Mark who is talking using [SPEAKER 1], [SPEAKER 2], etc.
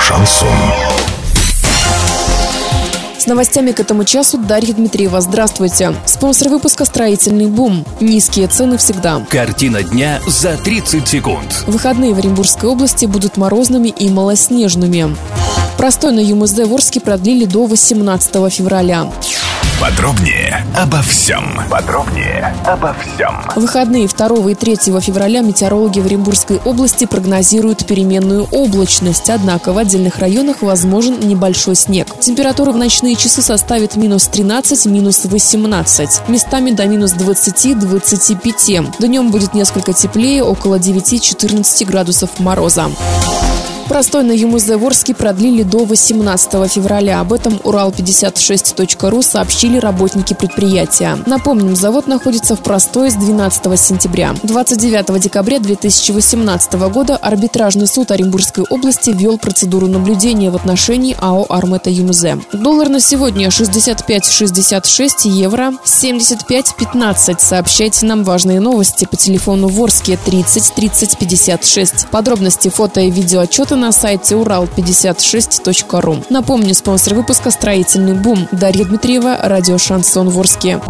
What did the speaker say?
[SPEAKER 1] Шансон.
[SPEAKER 2] С новостями к этому часу Дарья Дмитриева. Здравствуйте. Спонсор выпуска «Строительный бум». Низкие цены всегда.
[SPEAKER 3] Картина дня за 30 секунд.
[SPEAKER 2] Выходные в Оренбургской области будут морозными и малоснежными. Простой на ЮМСД в Орске продлили до 18 февраля.
[SPEAKER 1] Подробнее обо всем. Подробнее обо всем.
[SPEAKER 2] В выходные 2 и 3 февраля метеорологи в Оренбургской области прогнозируют переменную облачность, однако в отдельных районах возможен небольшой снег. Температура в ночные часы составит минус 13, минус 18, местами до минус 20-25. Днем будет несколько теплее, около 9-14 градусов мороза. Простой на ЮМЗ Ворске продлили до 18 февраля. Об этом Урал56.ру сообщили работники предприятия. Напомним, завод находится в Простой с 12 сентября. 29 декабря 2018 года арбитражный суд Оренбургской области ввел процедуру наблюдения в отношении АО «Армета ЮМЗ». Доллар на сегодня 65,66 евро 75,15. Сообщайте нам важные новости по телефону Ворске 30 30 56. Подробности фото и видеоотчеты на сайте урал56.ру. Напомню, спонсор выпуска «Строительный бум». Дарья Дмитриева, радио «Шансон Ворске».